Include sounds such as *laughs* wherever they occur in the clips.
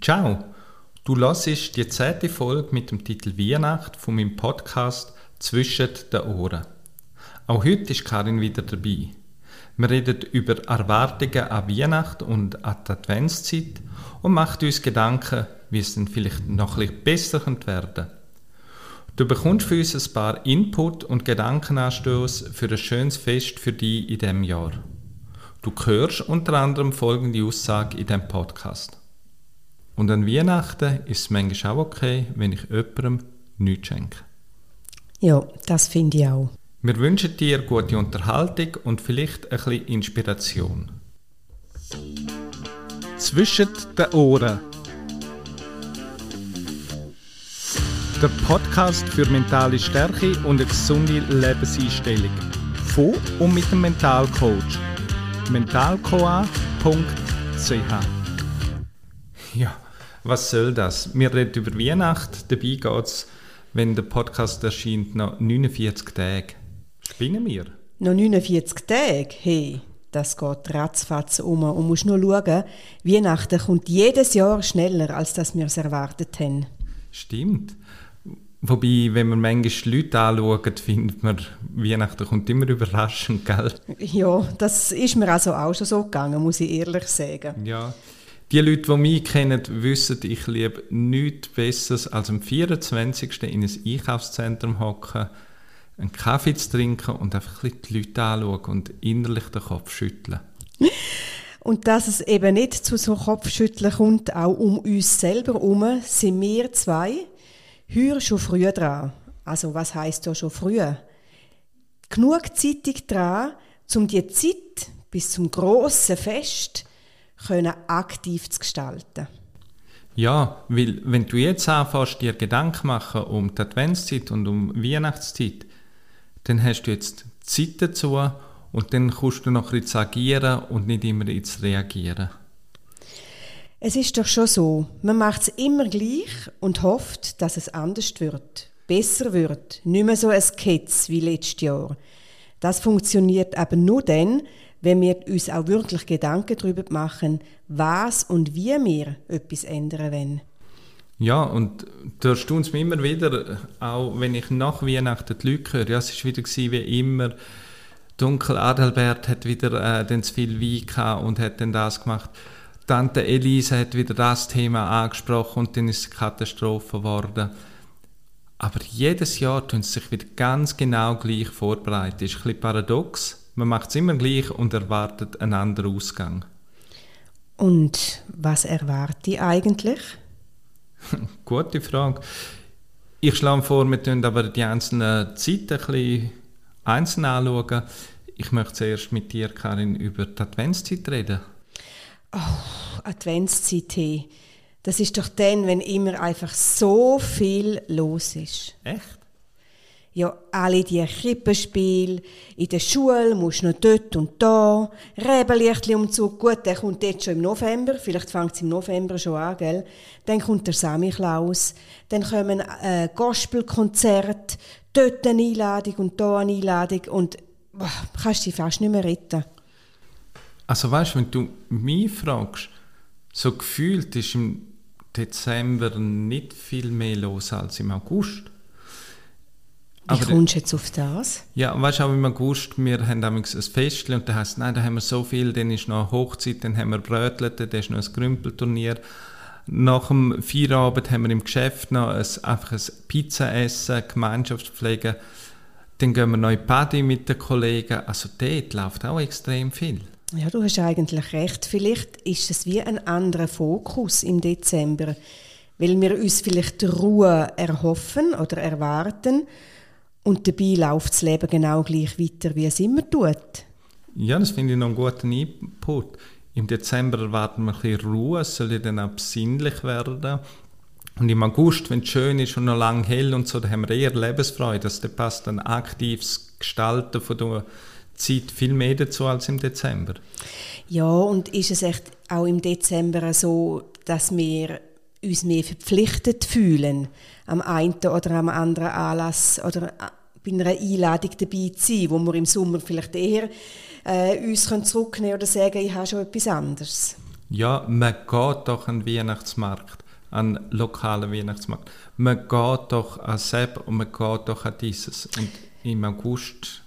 Ciao, du hörst die zehnte Folge mit dem Titel Weihnacht von meinem Podcast Zwischen den Ohren. Auch heute ist Karin wieder dabei. Wir reden über Erwartungen an Weihnacht und an die Adventszeit und machen uns Gedanken, wie es dann vielleicht noch ein besser werden könnte. Du bekommst für uns ein paar Input und Gedankenanstöße für ein schönes Fest für dich in diesem Jahr. Du hörst unter anderem folgende Aussage in diesem Podcast. Und an Weihnachten ist es manchmal auch okay, wenn ich jemandem nichts schenke. Ja, das finde ich auch. Wir wünschen dir gute Unterhaltung und vielleicht ein bisschen Inspiration. Zwischen den Ohren. Der Podcast für mentale Stärke und eine gesunde Lebenseinstellung. Von und mit dem Mentalcoach. mentalcoa.ch Ja, was soll das? Wir reden über Weihnacht, dabei geht es, wenn der Podcast erscheint, noch 49 Tage. Spinnen wir? Noch 49 Tage? Hey, das geht ratzfatz um und musst nur schauen, Weihnachten kommt jedes Jahr schneller, als das wir es erwartet haben. Stimmt. Wobei, wenn man manchmal Leute anschaut, findet man, Weihnachten kommt immer überraschend, gell? Ja, das ist mir also auch schon so gegangen, muss ich ehrlich sagen. Ja. Die Leute, die mich kennen, wissen, ich liebe nichts Besseres, als am 24. in ein Einkaufszentrum hocken, einen Kaffee zu trinken und einfach ein die Leute anschauen und innerlich den Kopf schütteln. *laughs* Und dass es eben nicht zu so Kopfschütteln kommt, auch um uns selber herum, sind wir zwei heuer schon früh dran. Also was heißt da schon früh? Genug zeitig dran, um die Zeit bis zum grossen Fest können aktiv zu gestalten. Ja, weil wenn du jetzt anfängst, dir Gedanken machen um die Adventszeit und um Weihnachtszeit, dann hast du jetzt Zeit dazu und dann kannst du noch ein agieren und nicht immer ins Reagieren. Es ist doch schon so, man macht es immer gleich und hofft, dass es anders wird, besser wird, nicht mehr so ein Ketz wie letztes Jahr. Das funktioniert aber nur dann, wenn wir uns auch wirklich Gedanken darüber machen, was und wie wir etwas ändern wollen. Ja, und da erstaunt mich immer wieder, auch wenn ich nach Weihnachten die Leute höre, ja, es war wieder wie immer, Dunkel Adelbert hat wieder äh, dann zu viel Wein und hat dann das gemacht. Tante Elise hat wieder das Thema angesprochen und dann ist es eine Katastrophe geworden. Aber jedes Jahr tun sie sich wieder ganz genau gleich vorbereitet. Das ist ein bisschen paradox, man macht es immer gleich und erwartet einen anderen Ausgang. Und was erwarte ich eigentlich? *laughs* Gute Frage. Ich schlage vor, wir tun aber die einzelnen Zeiten ein bisschen einzeln anschauen. Ich möchte zuerst mit dir, Karin, über die Adventszeit reden. Oh, Adventszeit. Das ist doch dann, wenn immer einfach so viel los ist. Echt? Ja, alle die Krippenspiele, in der Schule musst du noch dort und da, Rebenlichtli-Umzug, gut, der kommt jetzt schon im November, vielleicht fängt es im November schon an, gell? Dann kommt der Samichlaus, dann kommen äh, Gospelkonzerte, dort eine Einladung und da eine Einladung. Und boah, kannst dich fast nicht mehr retten. Also weißt du, wenn du mich fragst, so gefühlt ist im Dezember nicht viel mehr los als im August. Wie aber, kommst du jetzt auf das? Ja, weißt du, auch im August, wir haben ein Fest und dann heisst nein, da haben wir so viel, dann ist noch Hochzeit, dann haben wir Brötlet, dann ist noch ein Grümpelturnier. Nach dem Feierabend haben wir im Geschäft noch ein, einfach ein Pizza essen, Gemeinschaftspflege. Dann gehen wir noch in Party mit den Kollegen. Also dort läuft auch extrem viel. Ja, du hast eigentlich recht. Vielleicht ist es wie ein anderer Fokus im Dezember, weil wir uns vielleicht Ruhe erhoffen oder erwarten und dabei läuft das Leben genau gleich weiter, wie es immer tut. Ja, das finde ich noch einen guten Input. Im Dezember erwarten wir ein bisschen Ruhe, es soll ja dann auch besinnlich werden. Und im August, wenn es schön ist und noch lang hell und so, da haben wir eher Lebensfreude. Das passt ein aktives Gestalten von der Zeit viel mehr dazu als im Dezember. Ja, und ist es echt auch im Dezember so, dass wir uns mehr verpflichtet fühlen, am einen oder am anderen Anlass oder äh, bei einer Einladung dabei zu sein, wo wir im Sommer vielleicht eher äh, uns zurücknehmen oder sagen, ich habe schon etwas anderes. Ja, man geht doch an den Weihnachtsmarkt, an den lokalen Weihnachtsmarkt. Man geht doch an Sepp und man geht doch an dieses. Und im August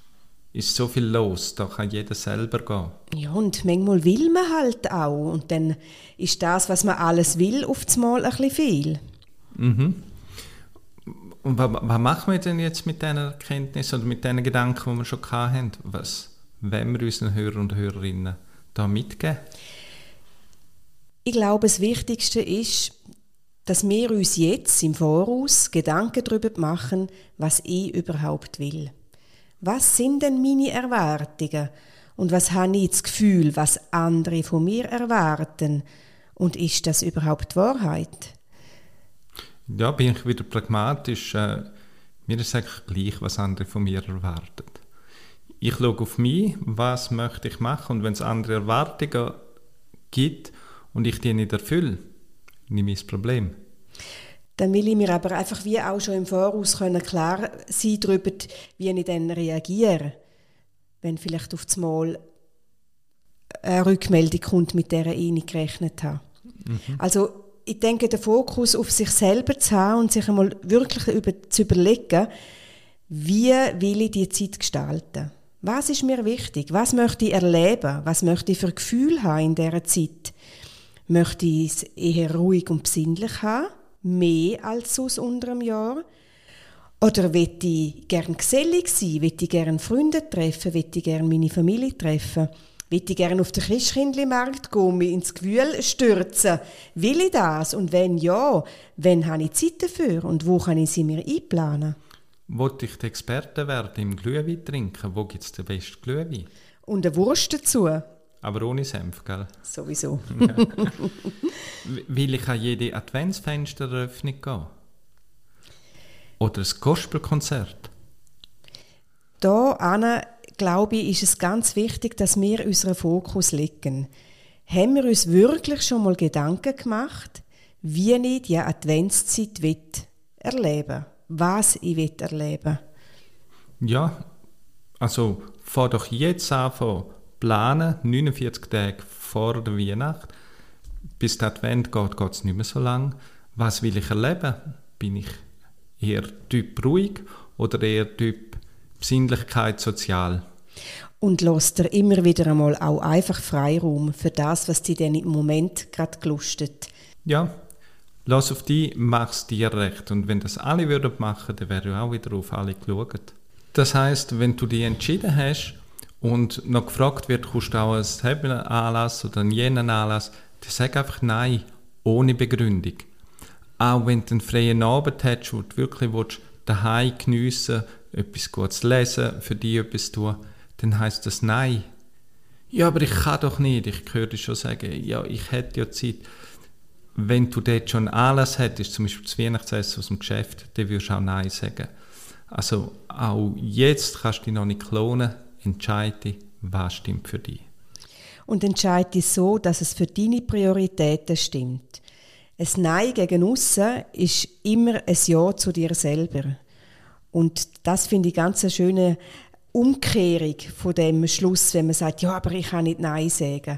ist so viel los, da kann jeder selber gehen. Ja, und manchmal will man halt auch. Und dann ist das, was man alles will, oft mal ein bisschen viel. Mhm. Und was, machen wir denn jetzt mit diesen Erkenntnissen oder mit diesen Gedanken, die wir schon hatten? Was wollen wir unseren Hörern und Hörerinnen da mitgeben? Ich glaube, das Wichtigste ist, dass wir uns jetzt im Voraus Gedanken darüber machen, was ich überhaupt will. Was sind denn meine Erwartungen? Und was habe ich das Gefühl, was andere von mir erwarten? Und ist das überhaupt Wahrheit? Ja, bin ich wieder pragmatisch. Äh, mir ist eigentlich gleich, was andere von mir erwarten. Ich schaue auf mich, was möchte ich machen und wenn es andere Erwartungen gibt und ich die nicht erfülle, nehme ich das Problem. Dann will ich mir aber einfach wie auch schon im Voraus können klar sein darüber, wie ich dann reagiere, wenn vielleicht auf das Mal eine Rückmeldung kommt, mit der ich nicht gerechnet habe. Mhm. Also ich denke, den Fokus auf sich selber zu haben und sich einmal wirklich über, zu überlegen, wie will ich die Zeit gestalten? Was ist mir wichtig? Was möchte ich erleben? Was möchte ich für Gefühl haben in dieser Zeit? Möchte ich es eher ruhig und besinnlich haben? Mehr als aus unter einem Jahr? Oder will ich gern gesellig sein? Will ich gern Freunde treffen? Will ich gern meine Familie treffen? Will ich gerne auf den Christkindlmarkt gehen, mich ins Gewühl stürzen? Will ich das? Und wenn ja, wann habe ich Zeit dafür? Und wo kann ich sie mir einplanen? Wollte ich die Experte werden im Glühwein trinken? Wo gibt es den besten Glühwein? Und eine Wurst dazu. Aber ohne Senf, gell? Sowieso. *laughs* Ja. Will ich an jede Adventsfensteröffnung gehen? Oder ein Gospelkonzert? Da, glaube ich, ist es ganz wichtig, dass wir unseren Fokus legen. Haben wir uns wirklich schon mal Gedanken gemacht, wie ich die Adventszeit will erleben Was ich will erleben Ja, also fahr doch jetzt an von planen, 49 Tage vor der Weihnacht. Bis der Advent geht, geht es nicht mehr so lang. Was will ich erleben? Bin ich eher Typ ruhig oder eher Typ Besinnlichkeit sozial. Und lässt dir immer wieder einmal auch einfach Freiraum für das, was dir dann im Moment gerade gelustet. Ja, lass auf die, mach's dir recht. Und wenn das alle würden machen, dann wäre auch wieder auf alle geschaut. Das heißt, wenn du dich entschieden hast und noch gefragt wird, kannst du auch einen Anlass oder einen jenen Anlass, dann sag einfach Nein, ohne Begründung. Auch wenn du einen freien Abend hast, wo du wirklich willst, daheim geniessen etwas Gutes lesen, für dich etwas tun, dann heißt das Nein. Ja, aber ich kann doch nicht. Ich höre schon sagen, ja, ich hätte ja Zeit. Wenn du dort schon Anlass hättest, zum Beispiel das Weihnachtsessen aus dem Geschäft, dann würdest du auch Nein sagen. Also auch jetzt kannst du dich noch nicht klonen. Entscheide, was stimmt für dich. Und entscheide so, dass es für deine Prioritäten stimmt. Ein Nein gegen aussen ist immer ein Ja zu dir selber. Und das finde ich ganz eine schöne Umkehrung von dem Schluss, wenn man sagt, ja, aber ich kann nicht Nein sagen.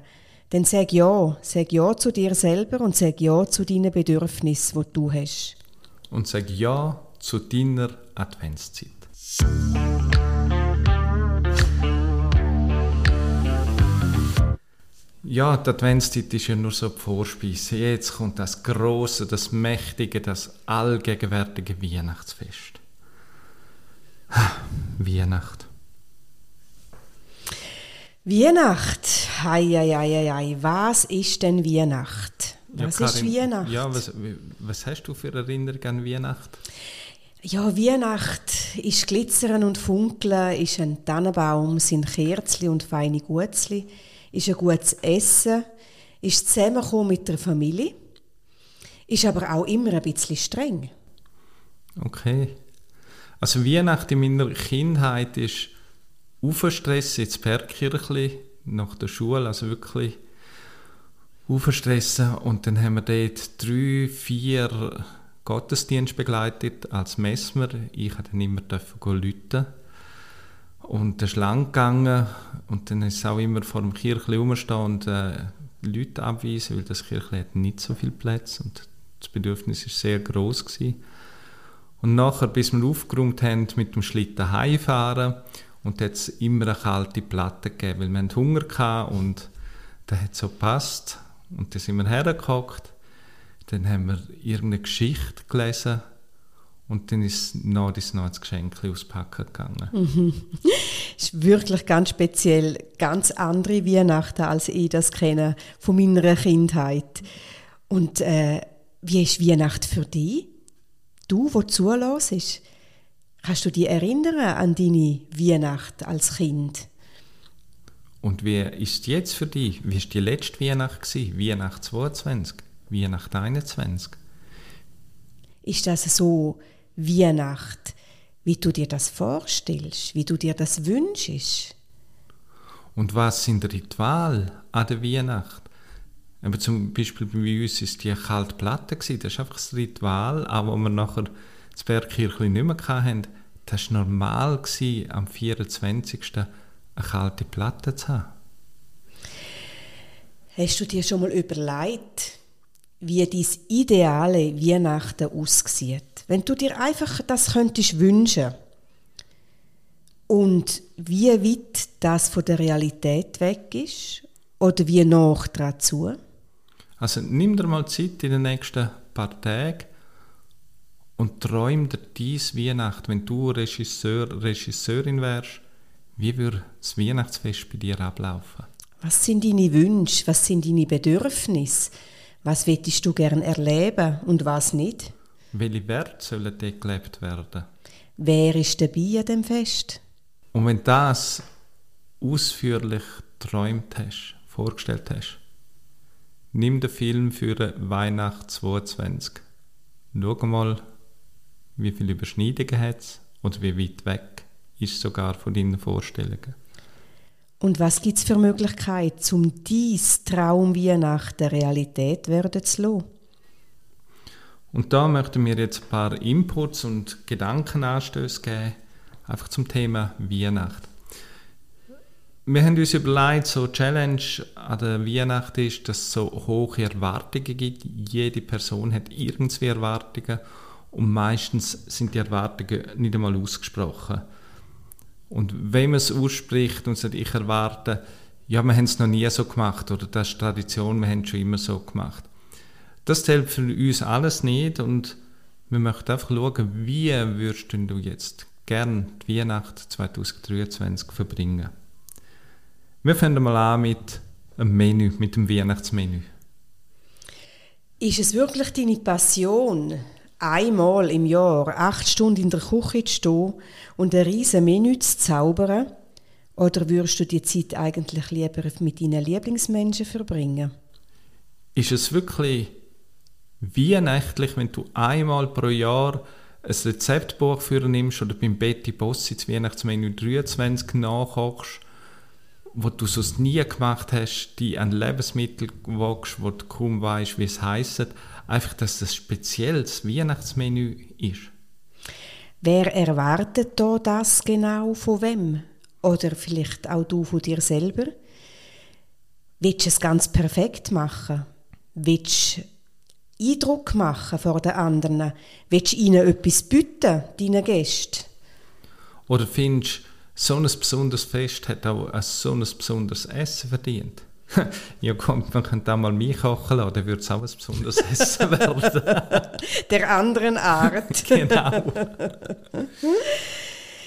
Dann sag ja, sag ja zu dir selber und sag ja zu deinen Bedürfnissen, die du hast. Und sag ja zu deiner Adventszeit. Ja, die Adventszeit ist ja nur so die Vorspeise. Jetzt kommt das große, das mächtige, das allgegenwärtige Weihnachtsfest. Weihnacht. Weihnacht. Hei, hei, hei, hei. Was ist denn Weihnacht? Was ja, ist Weihnacht? Ja, was, was hast du für Erinnerungen an Weihnacht? Ja, Weihnacht ist Glitzern und Funkeln, ist ein Tannenbaum, sind Kerzen und feine Gutzli, ist ein gutes Essen, ist Zusammenkommen mit der Familie, ist aber auch immer ein bisschen streng. Okay. Also Weihnachten in meiner Kindheit ist Aufstress ins Bergkirchli nach der Schule, also wirklich aufstressen und dann haben wir dort drei, vier Gottesdienste begleitet als Messmer. Ich durfte dann immer läuten und ist lang gegangen und dann ist es auch immer vor dem Kirchli rumstehen und äh, Leute abweisen, weil das Kirche hat nicht so viel Platz und das Bedürfnis ist sehr groß gewesen. Und nachher, bis wir aufgeräumt haben, mit dem Schlitten heimfahren und hat es immer eine kalte Platte gegeben, weil wir Hunger hatten und das hat so gepasst. Und dann sind wir hergehockt, dann haben wir irgendeine Geschichte gelesen und dann ist noch das, noch das Geschenk auspacken gegangen. Mhm. *laughs* ist wirklich ganz speziell, ganz andere Weihnachten, als ich das kenne von meiner Kindheit. Und äh, wie ist Weihnacht für dich? Du, wo zulässt, kannst du dich erinnern an deine Weihnacht als Kind? Und wie ist jetzt für dich? Wie war die letzte Weihnacht? Gewesen? Weihnacht 22? Weihnacht 21? Ist das so Weihnacht, wie du dir das vorstellst, wie du dir das wünschst? Und was sind Rituale an der Weihnacht? Aber zum Beispiel bei uns ist die kalte Platte gewesen. Das ist einfach das Ritual, auch wo wir nachher das Bergkirchli nicht mehr hatten. Das war normal gewesen, am 24. eine kalte Platte zu haben. Hast du dir schon mal überlegt, wie dein ideale Weihnachten aussieht? Wenn du dir einfach das könntest wünschen und wie weit das von der Realität weg ist oder wie nach dazu? Also nimm dir mal Zeit in den nächsten paar Tagen und träum dir dies Weihnacht, wenn du Regisseur, Regisseurin wärst, wie würde das Weihnachtsfest bei dir ablaufen? Was sind deine Wünsche? Was sind deine Bedürfnisse? Was willst du gern erleben und was nicht? Welche Werte sollen dort gelebt werden? Wer ist dabei an dem Fest? Und wenn du das ausführlich träumt hast, vorgestellt hast, Nimm den Film für Weihnacht 22. Schau mal, wie viele Überschneidungen hat es oder wie weit weg ist sogar von deinen Vorstellungen. Und was gibt es für Möglichkeiten, um dies Traumweihnachten Realität werden zu lassen? Und da möchten wir jetzt ein paar Inputs und Gedankenanstöße geben, einfach zum Thema Weihnacht wir haben uns überlegt, so Challenge an der Weihnacht ist, dass es so hohe Erwartungen gibt. Jede Person hat irgendwie Erwartungen und meistens sind die Erwartungen nicht einmal ausgesprochen. Und wenn man es ausspricht und sagt, ich erwarte, ja, wir haben es noch nie so gemacht oder das ist Tradition, wir haben es schon immer so gemacht. Das zählt für uns alles nicht und wir möchten einfach schauen, wie würdest du jetzt gerne die Weihnacht 2023 verbringen. Wir fangen mal an mit einem Menü, mit dem Weihnachtsmenü. Ist es wirklich deine Passion, einmal im Jahr acht Stunden in der Küche zu stehen und ein riesen Menü zu zaubern? Oder würdest du die Zeit eigentlich lieber mit deinen Lieblingsmenschen verbringen? Ist es wirklich weihnachtlich, wenn du einmal pro Jahr ein Rezeptbuch für nimmst oder beim Betty Boss ins Weihnachtsmenü 23 nachkochst wo du sonst nie gemacht hast, die an Lebensmittel wagst, wo du kaum weißt, wie es heisst, einfach, dass das spezielles Weihnachtsmenü ist. Wer erwartet da das genau von wem? Oder vielleicht auch du von dir selber? Willst du es ganz perfekt machen? Willst du Eindruck machen vor den anderen? Willst du ihnen etwas bieten, deinen Gästen? Oder findest du, so ein besonderes Fest hat auch ein so ein besonderes Essen verdient. *laughs* ja, kommt, man könnte auch mal mich kochen lassen, dann würde es auch ein besonderes *laughs* Essen werden. *laughs* Der anderen Art. genau.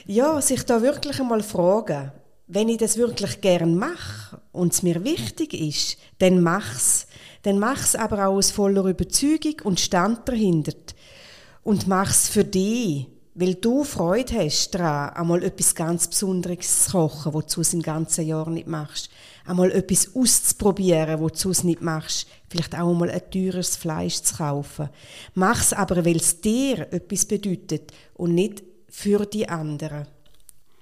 ja, sich da wirklich einmal fragen, wenn ich das wirklich gern mache und es mir wichtig ist, dann mach's. Dann mach's aber auch aus voller Überzeugung und Stand dahinter. Und mach's für dich weil du Freude hast daran, einmal etwas ganz Besonderes zu kochen, was du im ganzen Jahr nicht machst. Einmal etwas auszuprobieren, was du nicht machst. Vielleicht auch einmal ein teures Fleisch zu kaufen. Mach es aber, weil es dir etwas bedeutet und nicht für die anderen.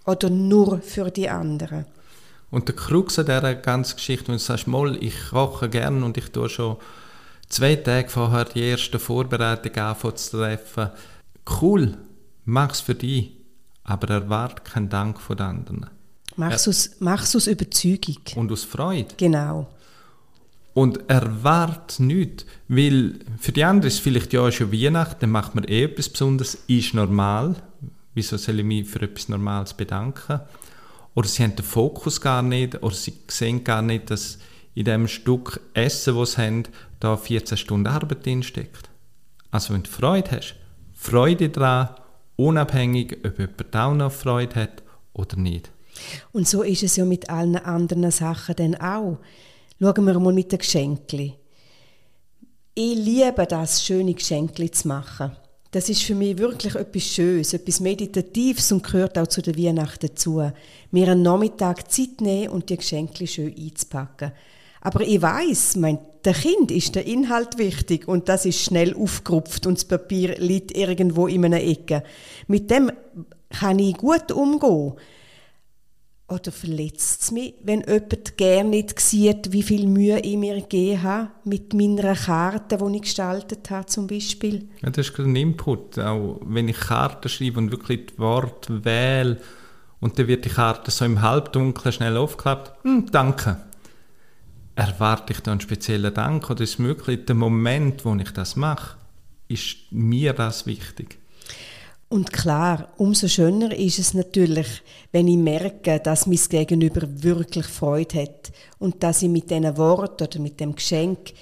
Oder nur für die anderen. Und der Krux an dieser ganzen Geschichte, wenn du sagst, mal, ich koche gern und ich tue schon zwei Tage vorher die erste Vorbereitung anfangen zu treffen. Cool, Mach es für dich, aber erwarte keinen Dank von den anderen. Mach es aus, aus Überzeugung. Und aus Freude. Genau. Und erwart nichts, weil für die anderen ist es vielleicht ja schon Weihnachten, dann macht man eh etwas Besonderes, ist normal. Wieso soll ich mich für etwas Normales bedanken? Oder sie haben den Fokus gar nicht, oder sie sehen gar nicht, dass in dem Stück Essen, das sie haben, da 14 Stunden Arbeit drinsteckt. Also wenn du Freude hast, Freude daran, unabhängig, ob jemand auch noch Freude hat oder nicht. Und so ist es ja mit allen anderen Sachen dann auch. Schauen wir mal mit den Geschenken. Ich liebe das, schöne Geschenke zu machen. Das ist für mich wirklich etwas Schönes, etwas Meditatives und gehört auch zu der Weihnachten dazu. Mir einen Nachmittag Zeit nehmen und die Geschenke schön einzupacken. Aber ich weiß, mein der Kind ist der Inhalt wichtig und das ist schnell aufgerupft und das Papier liegt irgendwo in einer Ecke. Mit dem kann ich gut umgehen. Oder verletzt es mich, wenn jemand gerne nicht sieht, wie viel Mühe ich mir gegeben habe mit meiner Karte, die ich gestaltet habe, zum Beispiel? Ja, das ist ein Input. Auch wenn ich Karten schreibe und wirklich die Worte wähle und dann wird die Karte so im Halbdunkeln schnell aufgeklappt. Hm, danke. Erwarte ich da einen speziellen Dank oder ist es möglich, der Moment, wo ich das mache, ist mir das wichtig? Und klar, umso schöner ist es natürlich, wenn ich merke, dass mein Gegenüber wirklich Freude hat und dass ich mit diesen Worten oder mit dem Geschenk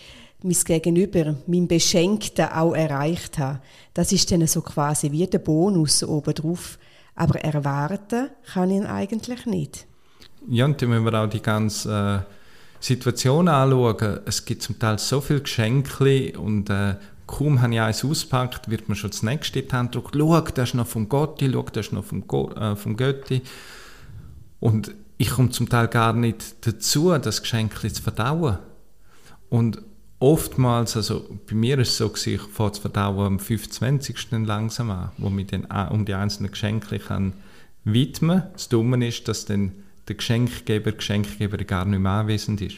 mein Gegenüber, mein Beschenkten auch erreicht habe. Das ist dann so quasi wie der Bonus obendrauf. Aber erwarten kann ich ihn eigentlich nicht. Ja, und dann müssen wir auch die ganze äh, Situation anschauen. Es gibt zum Teil so viele Geschenke und äh, Kaum habe ich eins ausgepackt, wird mir schon das nächste in die Hand gedrückt. Schau, das ist noch vom Gotti, schau, das ist noch vom, Go äh, vom Götti. Und ich komme zum Teil gar nicht dazu, das Geschenk zu verdauen. Und oftmals, also bei mir ist es so, ich fange das Verdauen am 25. langsam an, wo ich dann um die einzelnen Geschenke kann widmen kann. Das Dumme ist, dass dann der Geschenkgeber, Geschenkgeber gar nicht mehr anwesend ist.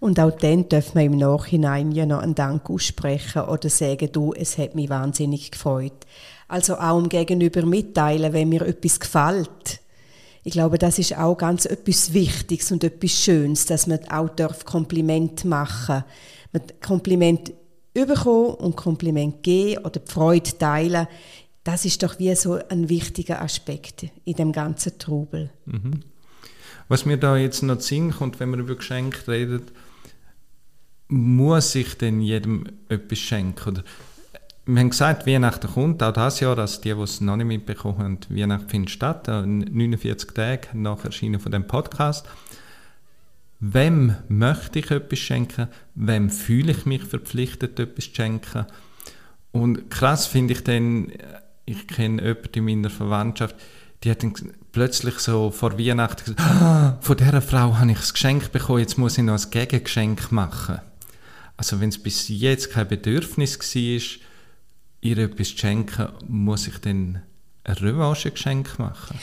Und auch dann dürfen wir im Nachhinein ja noch einen Dank aussprechen oder sagen, du, es hat mich wahnsinnig gefreut. Also auch um Gegenüber mitteilen, wenn mir etwas gefällt. Ich glaube, das ist auch ganz etwas Wichtiges und etwas Schönes, dass man auch darf Kompliment machen darf. Kompliment bekommen und Kompliment geben oder die Freude teilen. Das ist doch wie so ein wichtiger Aspekt in dem ganzen Trubel. Mhm. Was mir da jetzt noch Sinn kommt, wenn man über Geschenke redet, muss ich denn jedem etwas schenken? Oder wir haben gesagt, Weihnachten kommt, auch das Jahr, also die, die es noch nicht mitbekommen haben, Weihnachten findet statt, 49 Tage nach Erscheinen von dem Podcast. Wem möchte ich etwas schenken? Wem fühle ich mich verpflichtet, etwas zu schenken? Und krass finde ich dann, ich kenne jemanden in meiner Verwandtschaft, die hat dann plötzlich so vor Weihnachten gesagt, *gasps* ah, von dieser Frau habe ich ein Geschenk bekommen, jetzt muss ich noch ein Gegengeschenk machen. Also wenn es bis jetzt kein Bedürfnis war, ihr etwas zu schenken, muss ich dann ein Revanche-Geschenk machen.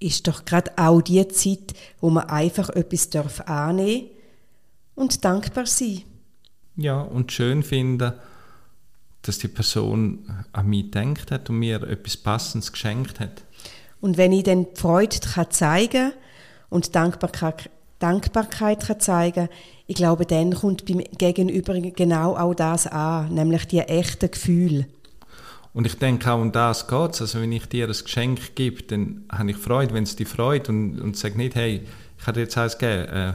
Ist doch gerade auch die Zeit, wo man einfach etwas darf annehmen und dankbar sein. Ja, und schön finden, dass die Person an mich gedacht hat und mir etwas Passendes geschenkt hat. Und wenn ich dann die Freude kann zeigen und Dankbarkeit, Dankbarkeit kann zeigen ich glaube, dann kommt beim Gegenüber genau auch das an, nämlich die echten Gefühle. Und ich denke auch um das geht es. Also wenn ich dir ein Geschenk gebe, dann habe ich Freude, wenn es dir freut und, und sage nicht, hey, ich habe dir jetzt eins gegeben, äh,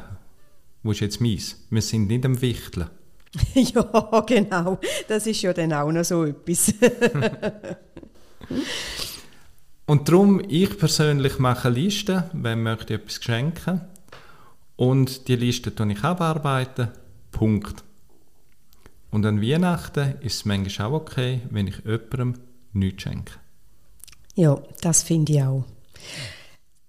wo ist jetzt meins? Wir sind nicht am Wichteln. *laughs* ja, genau. Das ist ja dann auch noch so etwas. *laughs* *laughs* Und darum, ich persönlich mache Listen, wenn möchte ich etwas schenken. Und die Liste tue ich abarbeiten. Punkt. Und an Weihnachten ist es manchmal auch okay, wenn ich jemandem nichts schenke. Ja, das finde ich auch.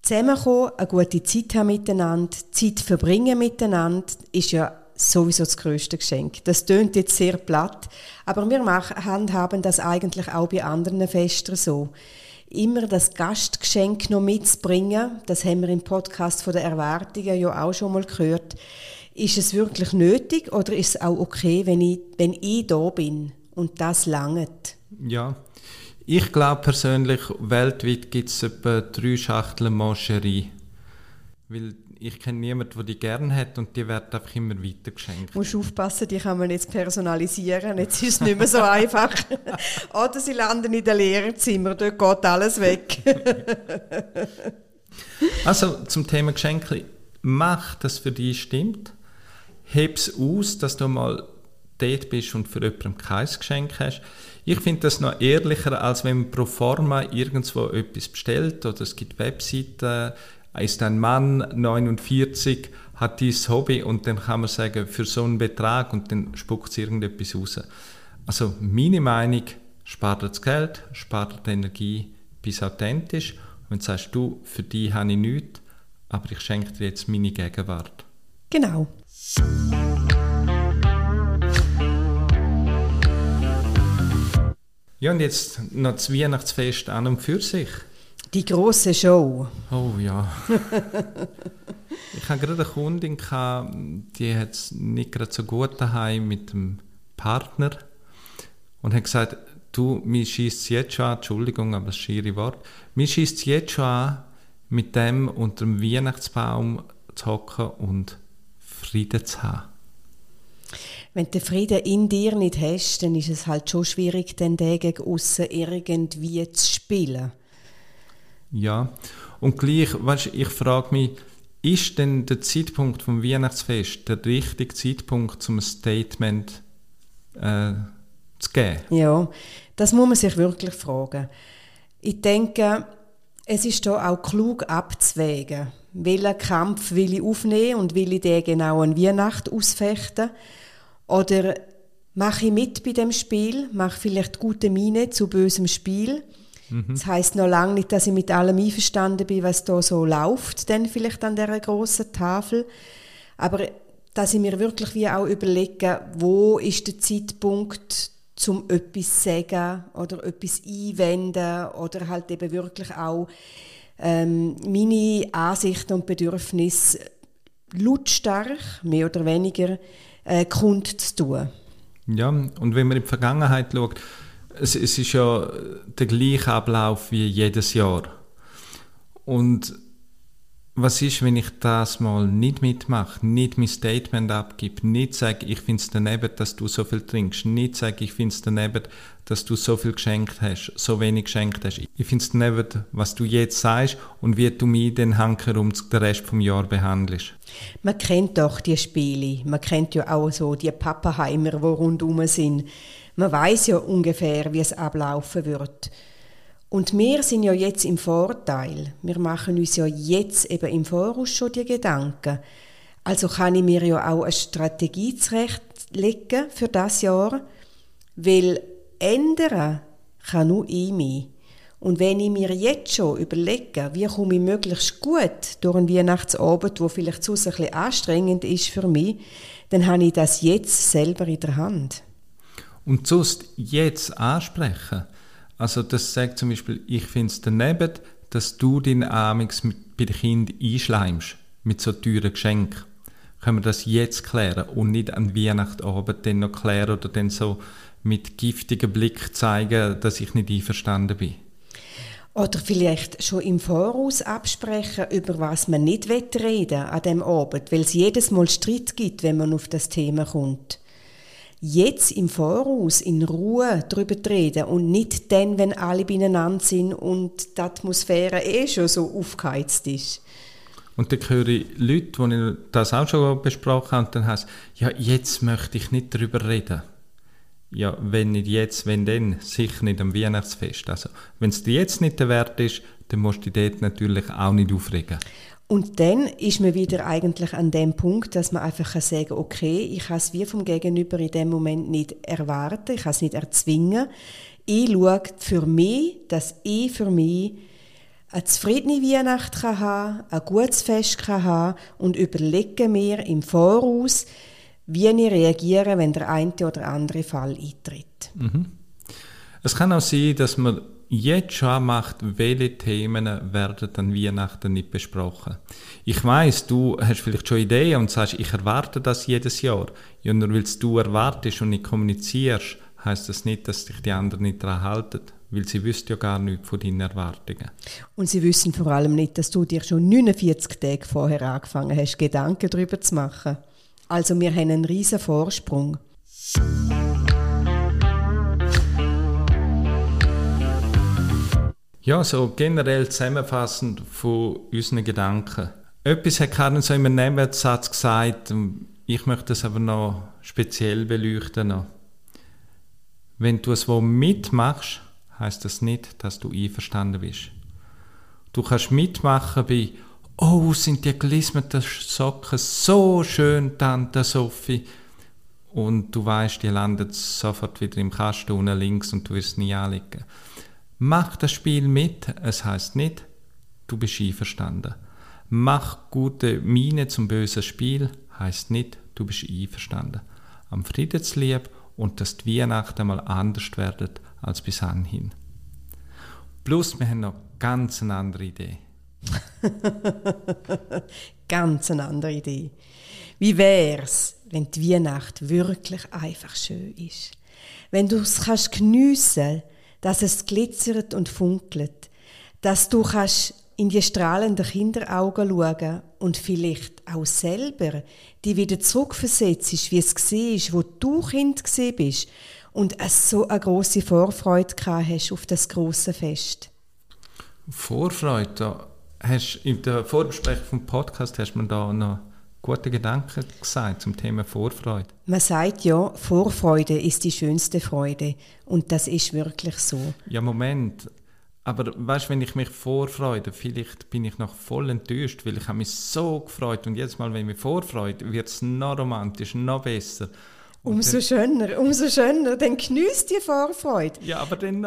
Zusammenkommen, eine gute Zeit haben miteinander, Zeit verbringen miteinander, ist ja sowieso das größte Geschenk. Das tönt jetzt sehr platt, aber wir handhaben das eigentlich auch bei anderen Festen so immer das Gastgeschenk noch mitzubringen. Das haben wir im Podcast von der Erwartungen ja auch schon mal gehört. Ist es wirklich nötig oder ist es auch okay, wenn ich, wenn ich da bin und das langt? Ja, ich glaube persönlich, weltweit gibt es etwa drei Schachteln Mancherie. Weil ich kenne niemanden, der die gerne hat und die werden einfach immer weiter geschenkt. Du musst aufpassen, die kann man jetzt personalisieren. Jetzt ist es nicht mehr so einfach. *laughs* Oder sie landen in den Lehrerzimmer, dort geht alles weg. *laughs* also zum Thema Geschenke. Mach, dass für dich stimmt. Heb es aus, dass du mal dort bist und für jemanden kein Geschenk hast. Ich finde das noch ehrlicher, als wenn man pro forma irgendwo etwas bestellt oder es gibt Webseiten, ist ein Mann 49, hat dieses Hobby und dann kann man sagen, für so einen Betrag und dann spuckt es irgendetwas raus. Also meine Meinung, spart das Geld, spart die Energie, bis authentisch. Und sagst, du, für die habe ich nichts, aber ich schenke dir jetzt meine Gegenwart. Genau. Ja, und jetzt noch das Weihnachtsfest an und für sich. Die große Show. Oh ja. ich hatte gerade eine Kundin, gehabt, die hat es nicht gerade so gut daheim mit dem Partner und hat gesagt, du, mir schießt es jetzt schon an, Entschuldigung, aber das schiere Wort, mir schießt es jetzt schon an, mit dem unter dem Weihnachtsbaum zu hocken und Frieden zu haben. Wenn du den Frieden in dir nicht hast, dann ist es halt schon schwierig, den gegen aussen irgendwie zu spielen. Ja, und gleich, weißt, ich frage mich, ist denn der Zeitpunkt vom Weihnachtsfest der richtige Zeitpunkt, zum ein Statement äh, zu geben? Ja, das muss man sich wirklich fragen. Ich denke, es ist da auch klug abzuwägen. Welchen Kampf will ich aufnehmen und will ich den genau an Weihnachten ausfechten? Oder mache ich mit bei dem Spiel, mache vielleicht gute Miene zu bösem Spiel. Mhm. Das heißt noch lange nicht, dass ich mit allem einverstanden bin, was da so läuft, dann vielleicht an der großen Tafel. Aber dass ich mir wirklich wie auch überlege, wo ist der Zeitpunkt, zum etwas sagen oder etwas einwenden oder halt eben wirklich auch ähm, meine Ansichten und Bedürfnisse lautstark, mehr oder weniger, äh, kundzutun. Ja, und wenn man in die Vergangenheit schaut, es, es ist ja der gleiche Ablauf wie jedes Jahr. Und was ist, wenn ich das mal nicht mitmache, nicht mein Statement abgebe, nicht sage, ich finde es daneben, dass du so viel trinkst, nicht sage, ich finde es daneben, dass du so viel geschenkt hast, so wenig geschenkt hast. Ich finde es daneben, was du jetzt sagst und wie du mich den Hanker um den Rest vom Jahr behandelst. Man kennt doch die Spiele, man kennt ja auch so die Pappenheimer, die rundherum sind. Man weiß ja ungefähr, wie es ablaufen wird. Und wir sind ja jetzt im Vorteil. Wir machen uns ja jetzt eben im Voraus schon die Gedanken. Also kann ich mir ja auch eine Strategie zurechtlegen für das Jahr, weil ändern kann nur ich mich. Und wenn ich mir jetzt schon überlege, wie komme ich möglichst gut durch einen Weihnachtsabend, wo vielleicht zu ein bisschen anstrengend ist für mich, dann habe ich das jetzt selber in der Hand. Und sonst jetzt ansprechen. Also das sagt zum Beispiel, ich finde es daneben, dass du deinen Amix bei den Kindern einschleimst mit so teuren Geschenken. Können wir das jetzt klären und nicht an Weihnachtabend dann noch klären oder dann so mit giftigem Blick zeigen, dass ich nicht einverstanden bin? Oder vielleicht schon im Voraus absprechen, über was man nicht reden an dem Abend, weil es jedes Mal Streit gibt, wenn man auf das Thema kommt jetzt im Voraus in Ruhe darüber reden und nicht dann, wenn alle beieinander sind und die Atmosphäre eh schon so aufgeheizt ist. Und dann höre ich Leute, die das auch schon besprochen haben, und dann heißt ja, jetzt möchte ich nicht darüber reden. Ja, wenn nicht jetzt, wenn dann, sicher nicht am Weihnachtsfest. Also, wenn es dir jetzt nicht der Wert ist, dann musst du dich dort natürlich auch nicht aufregen. Und dann ist man wieder eigentlich an dem Punkt, dass man einfach sagen kann, okay, ich kann es wie vom Gegenüber in dem Moment nicht erwarten, ich kann es nicht erzwingen. Ich schaue für mich, dass ich für mich eine zufriedene Weihnacht kann haben, ein gutes Fest kann haben und überlege mir im Voraus, wie ich reagiere, wenn der eine oder andere Fall eintritt. Mhm. Es kann auch sein, dass man jetzt schon macht, welche Themen werden an Weihnachten nicht besprochen. Ich weiß, du hast vielleicht schon Ideen und sagst, ich erwarte das jedes Jahr. Ja, nur weil du erwartest und nicht kommunizierst, heißt das nicht, dass dich die anderen nicht daran halten. weil sie wüsste ja gar nichts von deinen Erwartungen. Und sie wissen vor allem nicht, dass du dir schon 49 Tage vorher angefangen hast, Gedanken darüber zu machen. Also wir haben einen riesen Vorsprung. Ja, so generell zusammenfassend von unseren Gedanken. Etwas hat Karin so im Nebensatz gesagt, ich möchte es aber noch speziell beleuchten. Wenn du es wo mitmachst, heißt das nicht, dass du einverstanden bist. Du kannst mitmachen bei Oh, sind die gelismeten Socken so schön, Tante Sophie. Und du weißt, die landen sofort wieder im Kasten unten links und du wirst nie anlegen. Mach das Spiel mit, es heißt nicht, du bist einverstanden. Mach gute Miene zum bösen Spiel, heißt nicht, du bist einverstanden. Am Friedenslieb und dass die Weihnachten mal anders werden als bis anhin. Plus, wir haben noch ganz eine andere Idee. *laughs* ganz eine andere Idee. Wie wär's, wenn die Weihnacht wirklich einfach schön ist? Wenn du es kannst geniessen dass es glitzert und funkelt, dass du kannst in die strahlenden Kinderaugen schauen und vielleicht auch selber die wieder zurückversetzt, wie es war, wo du Kind bist und es so eine große Vorfreude hast auf das große Fest. Vorfreude, hast in der Vorbesprechung vom Podcast hast man da noch gute Gedanken gesagt zum Thema Vorfreude. Man sagt ja, Vorfreude ist die schönste Freude. Und das ist wirklich so. Ja, Moment. Aber weißt, wenn ich mich vorfreude, vielleicht bin ich noch voll enttäuscht, weil ich habe mich so gefreut und jetzt mal, wenn ich mich vorfreue, wird es noch romantisch, noch besser. Umso schöner, umso schöner. Dann genießt die Vorfreude. Ja, aber dann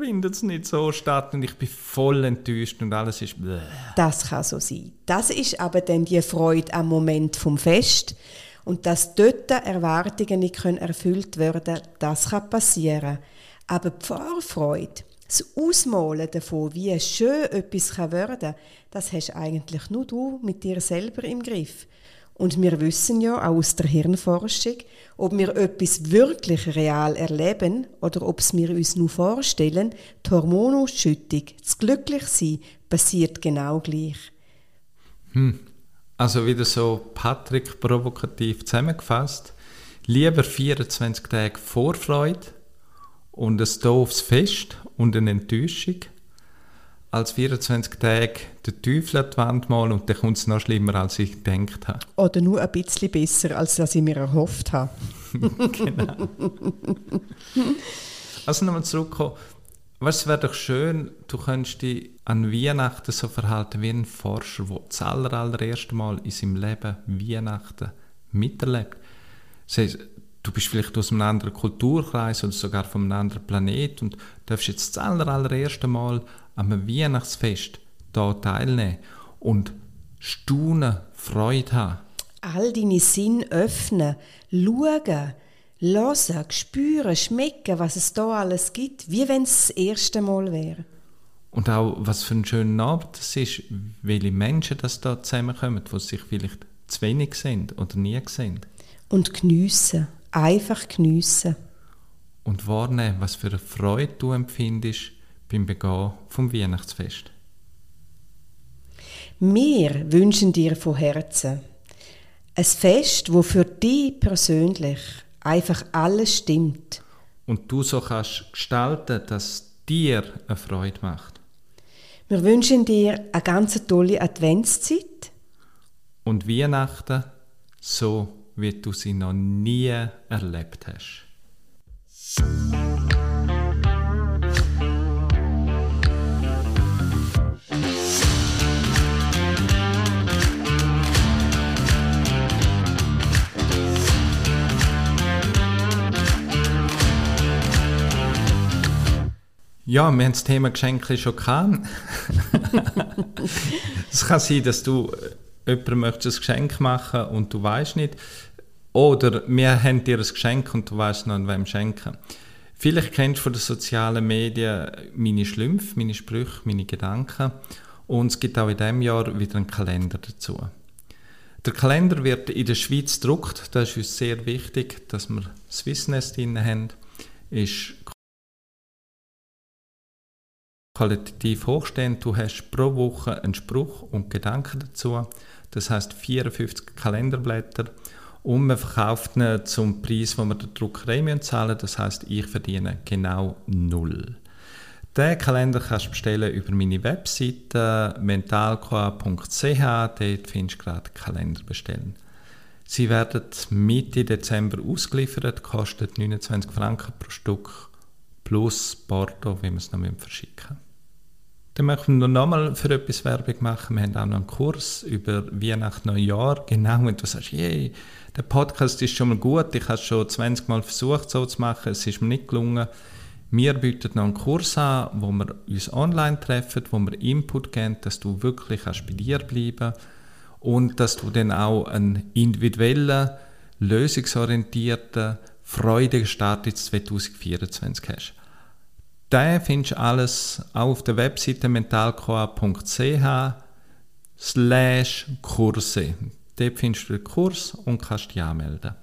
findet es nicht so statt und ich bin voll enttäuscht und alles ist. Bläh. Das kann so sein. Das ist aber dann die Freude am Moment vom Fest. Und dass dort Erwartungen nicht erfüllt werden können, das kann passieren. Aber die Vorfreude, das Ausmalen davon, wie schön etwas werden kann, das hast eigentlich nur du mit dir selber im Griff. Und wir wissen ja auch aus der Hirnforschung, ob wir etwas wirklich real erleben oder ob es wir uns nur vorstellen, die Hormonausschüttung, das Glücklichsein, passiert genau gleich. Hm. Also wieder so Patrick provokativ zusammengefasst. Lieber 24 Tage Vorfreude und ein doofes Fest und eine Enttäuschung, als 24 Tage den Teufel an die Wand malen und dann kommt es noch schlimmer, als ich gedacht habe. Oder nur ein bisschen besser, als ich mir erhofft habe. *laughs* genau. Also nochmal zurückkommen. Es wäre doch schön, du könntest dich an Weihnachten so verhalten wie ein Forscher, der das aller, allererste Mal in seinem Leben Weihnachten miterlebt. Das heißt, du bist vielleicht aus einem anderen Kulturkreis oder sogar von einem anderen Planet und darfst jetzt das aller, allererste Mal am Weihnachtsfest hier teilnehmen und staunen, Freude haben. All deine Sinn öffnen, schauen, hören, spüren, schmecken, was es da alles gibt, wie wenn es das erste Mal wäre. Und auch, was für ein schöner Abend es ist, welche Menschen das da zusammenkommen, die sich vielleicht zu wenig sind oder nie sind. Und geniessen, einfach geniessen. Und wahrnehmen, was für eine Freude du empfindest, beim Begehen vom Weihnachtsfest. Wir wünschen dir von Herzen ein Fest, wo für dich persönlich einfach alles stimmt. Und du so kannst gestalten, dass dir eine Freude macht. Wir wünschen dir eine ganz tolle Adventszeit. Und Weihnachten so, wie du sie noch nie erlebt hast. Ja, wir haben das Thema Geschenke schon gehabt. *laughs* es kann sein, dass du äh, jemandem möchtest ein Geschenk machen und du weißt nicht. Oder wir haben dir ein Geschenk und du weißt noch, an wem schenken. Vielleicht kennst du von den sozialen Medien meine Schlümpfe, meine Sprüche, meine Gedanken. Und es gibt auch in diesem Jahr wieder einen Kalender dazu. Der Kalender wird in der Schweiz gedruckt. Das ist uns sehr wichtig, dass wir Swissness drin haben. Ist qualitativ hochstehend. Du hast pro Woche einen Spruch und Gedanken dazu. Das heißt 54 Kalenderblätter. Und man verkauft ihn zum Preis, den wir der Druckerei zahlen Das heißt, ich verdiene genau null. Den Kalender kannst du bestellen über meine Webseite mentalcoa.ch. Dort findest du gerade Kalender bestellen. Sie werden Mitte Dezember ausgeliefert, kostet 29 Franken pro Stück plus Porto, wie wir es noch verschicken Dann möchten wir noch mal für etwas Werbung machen. Wir haben auch noch einen Kurs über Weihnachten, Neujahr. Genau, wenn du sagst, yay, der Podcast ist schon mal gut, ich habe es schon 20 Mal versucht, so zu machen, es ist mir nicht gelungen. Wir bieten noch einen Kurs an, wo wir uns online treffen, wo wir Input geben, dass du wirklich bei dir bleiben und dass du dann auch einen individuellen, lösungsorientierten, freudigen Start ins 2024 hast. Da findest du alles auch auf der Webseite mentalcoa.ch slash Kurse. Dort findest du den Kurs und kannst dich anmelden.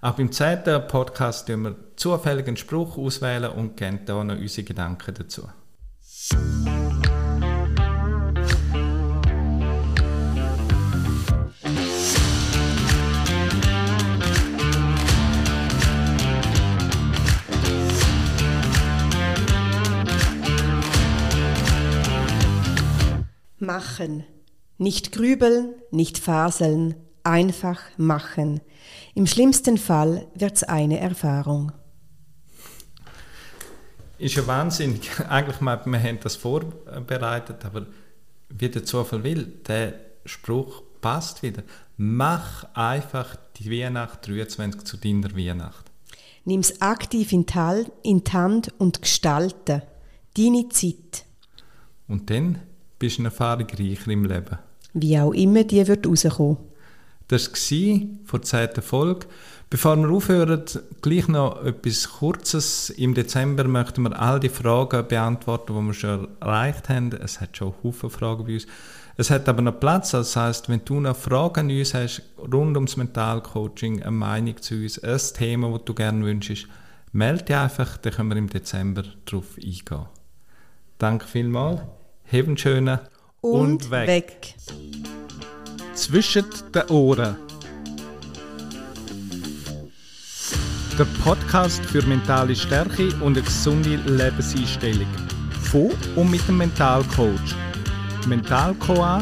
Auch beim zweiten Podcast wählen wir zufälligen Spruch auswählen und geben da noch unsere Gedanken dazu. Machen. Nicht grübeln, nicht faseln, einfach machen. Im schlimmsten Fall wird es eine Erfahrung. Ist ja wahnsinnig. *laughs* Eigentlich meint wir haben das vorbereitet, aber wie der Zufall will, der Spruch passt wieder. Mach einfach die Weihnacht 23 zu deiner Weihnacht. Nimm es aktiv in die Hand und gestalte deine Zeit. Und dann bist du erfahrungsreicher im Leben. Wie auch immer die wird rauskommen. Das war vor der zweiten Folge. Bevor wir aufhören, gleich noch etwas Kurzes. Im Dezember möchten wir all die Fragen beantworten, die wir schon erreicht haben. Es hat schon Haufen Fragen bei uns. Es hat aber noch Platz. Das heißt, wenn du noch Fragen an uns hast, rund ums Mentalcoaching, eine Meinung zu uns, ein Thema, das du gerne wünschst, melde dich einfach, dann können wir im Dezember darauf eingehen. Danke vielmals. Schönen und, und weg. weg zwischen den Ohren. Der Podcast für mentale Stärke und eine gesunde Lebenseinstellung. Von und mit dem Mentalcoach. mentalcoa.ch